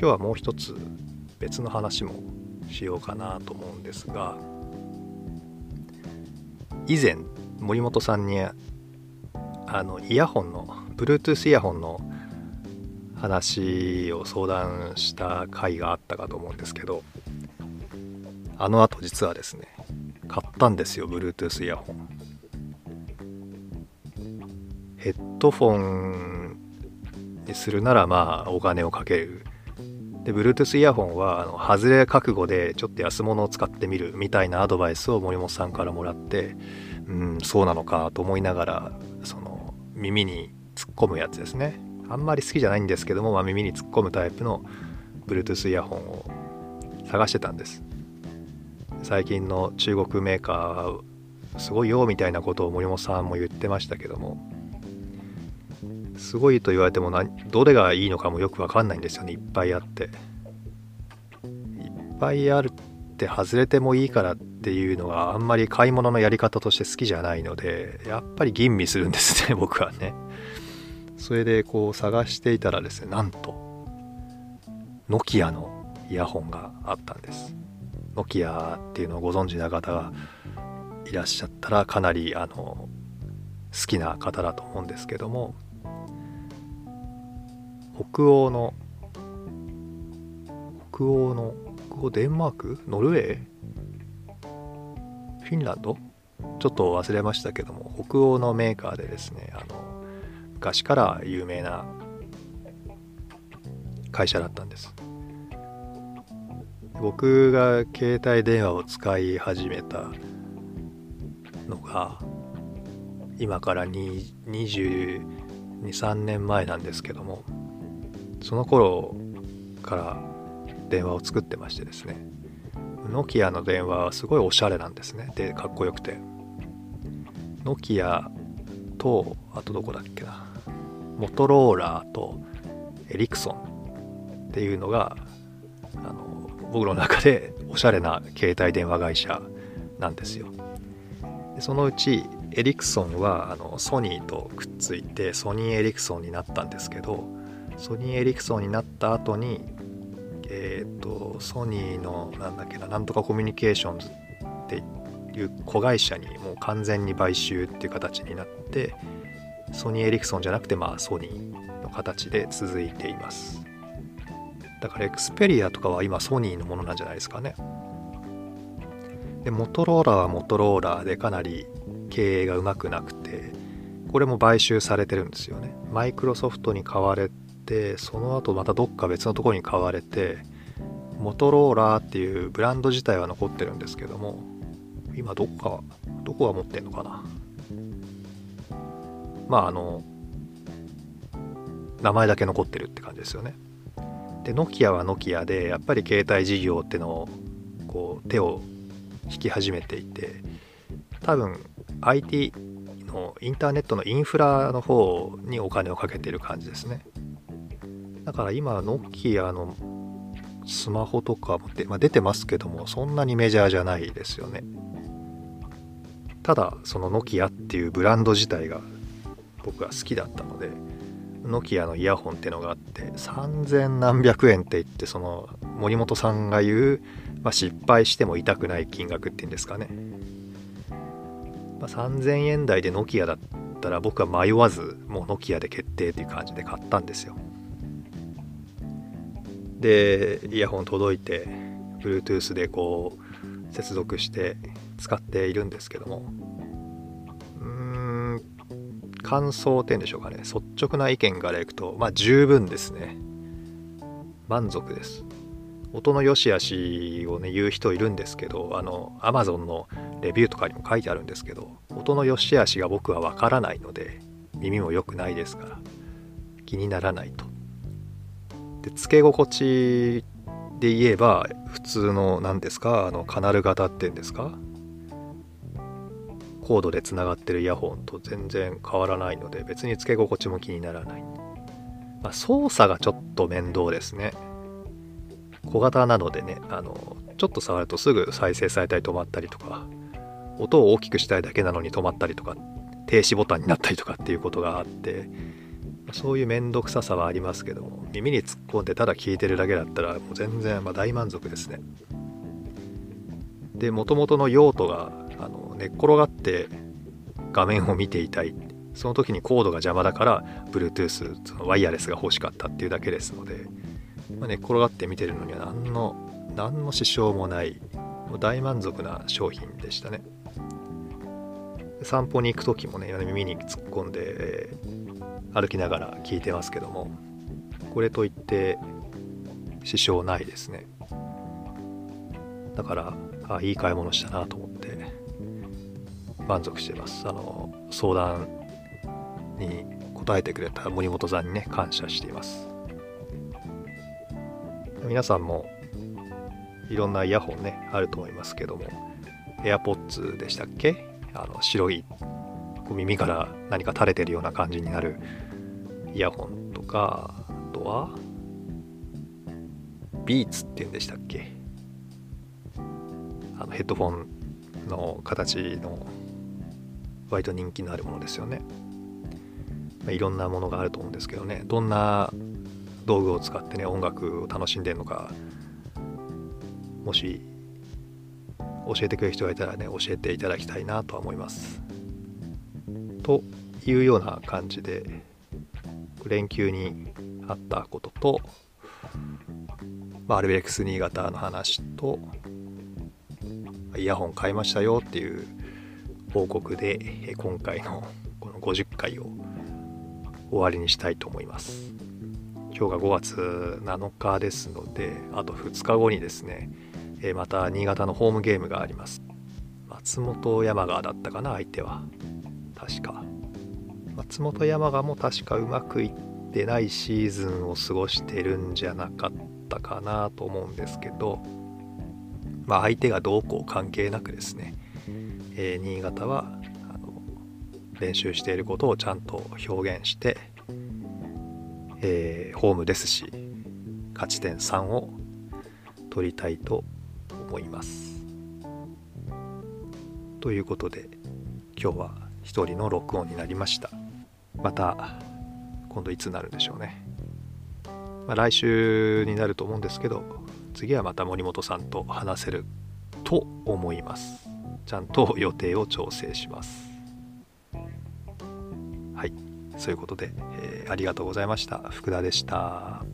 今日はもう一つ別の話もしようかなと思うんですが以前森本さんにあのイヤホンの Bluetooth イヤホンの話を相談した回があったかと思うんですけどあの後実はですね買ったんですよ Bluetooth イヤホン。ヘッドフォンにするならまあお金をかける。で Bluetooth イヤホンはあの外れ覚悟でちょっと安物を使ってみるみたいなアドバイスを森本さんからもらってうんそうなのかと思いながらその耳に突っ込むやつですね。あんまり好きじゃないんですけども、まあ、耳に突っ込むタイプの Bluetooth イヤホンを探してたんです。最近の中国メーカーすごいよみたいなことを森本さんも言ってましたけどもすごいと言われてもどれがいいのかもよくわかんないんですよね。いっぱいあって。いっぱいあるって外れてもいいからっていうのがあんまり買い物のやり方として好きじゃないのでやっぱり吟味するんですね 僕はね。それでこう探していたらですねなんとノキアのイヤホンがあったんです。ノキアっていうのをご存知な方がいらっしゃったらかなりあの好きな方だと思うんですけども。北欧の北欧の北欧デンマーク？ノルウェー？フィンランド？ちょっと忘れましたけども北欧のメーカーでですねあの昔から有名な会社だったんです。僕が携帯電話を使い始めたのが今から223年前なんですけどもその頃から電話を作ってましてですねノキアの電話はすごいおしゃれなんですね。でかっこよくて。ノキアとあとどこだっけな。モトローラーとエリクソン。っていうのがあの僕の中で おしゃれな携帯電話会社なんですよ。でそのうちエリクソンはあのソニーとくっついてソニーエリクソンになったんですけどソニーエリクソンになった後にえっ、ー、とソニーのなんだっけななんとかコミュニケーションズっていう子会社にもう完全に買収っていう形になってソニー・エリクソンじゃなくてまあソニーの形で続いています。だからエクスペリアとかは今ソニーのものなんじゃないですかね。でモトローラはモトローラでかなり経営がうまくなくてこれも買収されてるんですよね。マイクロソフトに買われてでその後またどっか別のところに買われてモトローラーっていうブランド自体は残ってるんですけども今どこかどこが持ってんのかなまああの名前だけ残ってるって感じですよね。でノキアはノキアでやっぱり携帯事業ってのをこう手を引き始めていて多分 IT のインターネットのインフラの方にお金をかけてる感じですね。だから今ノキアのスマホとかもまあ、出てますけどもそんなにメジャーじゃないですよね。ただそのノキアっていうブランド自体が僕は好きだったのでノキアのイヤホンってのがあって3000何百円って言ってその森本さんが言う、まあ、失敗しても痛くない金額っていうんですかね、まあ、3000円台でノキアだったら僕は迷わずもうノキアで決定っていう感じで買ったんですよでイヤホン届いて Bluetooth でこう接続して使っているんですけども。うん感想っていうんでしょうかね。率直な意見からいくとまあ十分ですね。満足です。音の良し悪しをね言う人いるんですけどあの Amazon のレビューとかにも書いてあるんですけど音の良し悪しが僕はわからないので耳も良くないですから気にならないと。で付け心地で言えば普通の何ですかあのカナル型っていうんですか？コードでつながってるイヤホンと全然変わらないので別に付け心地も気にならない、まあ、操作がちょっと面倒ですね。小型なのでねあのちょっと触るとすぐ再生されたり止まったりとか音を大きくしたいだけなのに止まったりとか停止ボタンになったりとかっていうことがあってそういう面倒くささはありますけども耳に突っ込んでただ聞いてるだけだったらもう全然ま大満足ですね。でもともとの用途があの寝っ転がって画面を見ていたい。その時にコードが邪魔だから Bluetooth そのワイヤレスが欲しかったっていうだけですので、まあ、寝っ転がって見てるのには何の何の支障もないもう大満足な商品でしたね。散歩に行く時もね耳に突っ込んで、えー、歩きながら聞いてますけどもこれといって支障ないですね。だからあいい買い物したなと思って満足してます。あの相談に答えてくれた森本さんにね感謝しています。皆さんもいろんなイヤホンねあると思いますけども AirPods でしたっけ？あの白い耳から何か垂れてるような感じになるイヤホンとかあとはビーツっていうんでしたっけ？あのヘッドフォンの形の割と人気のあるものですよね、まあ、いろんなものがあると思うんですけどね。どんな道具を使ってね音楽を楽しんでるのかもし教えてくれる人がいたらね教えていただきたいなとは思います。というような感じで連休にあったことと、ま、アルベレックス新潟の話とイヤホン買いましたよっていう報告で今回のこの50回を終わりにしたいと思います。今日が5月7日ですのであと2日後にですねまた新潟のホームゲームがあります。松本山川だったかな相手は。確か松本山川も確かうまくいってないシーズンを過ごしてるんじゃなかったかなと思うんですけどまあ相手がどうこう関係なくですねえー、新潟はあの練習していることをちゃんと表現して、えー、ホームですし勝ち点3を取りたいと思います。ということで今日は一人の録音になりました。また今度いつになるんでしょうね。まあ、来週になると思うんですけど次はまた森本さんと話せると思います。ちゃんと予定を調整します。はい、そういうことで、えー、ありがとうございました。福田でした。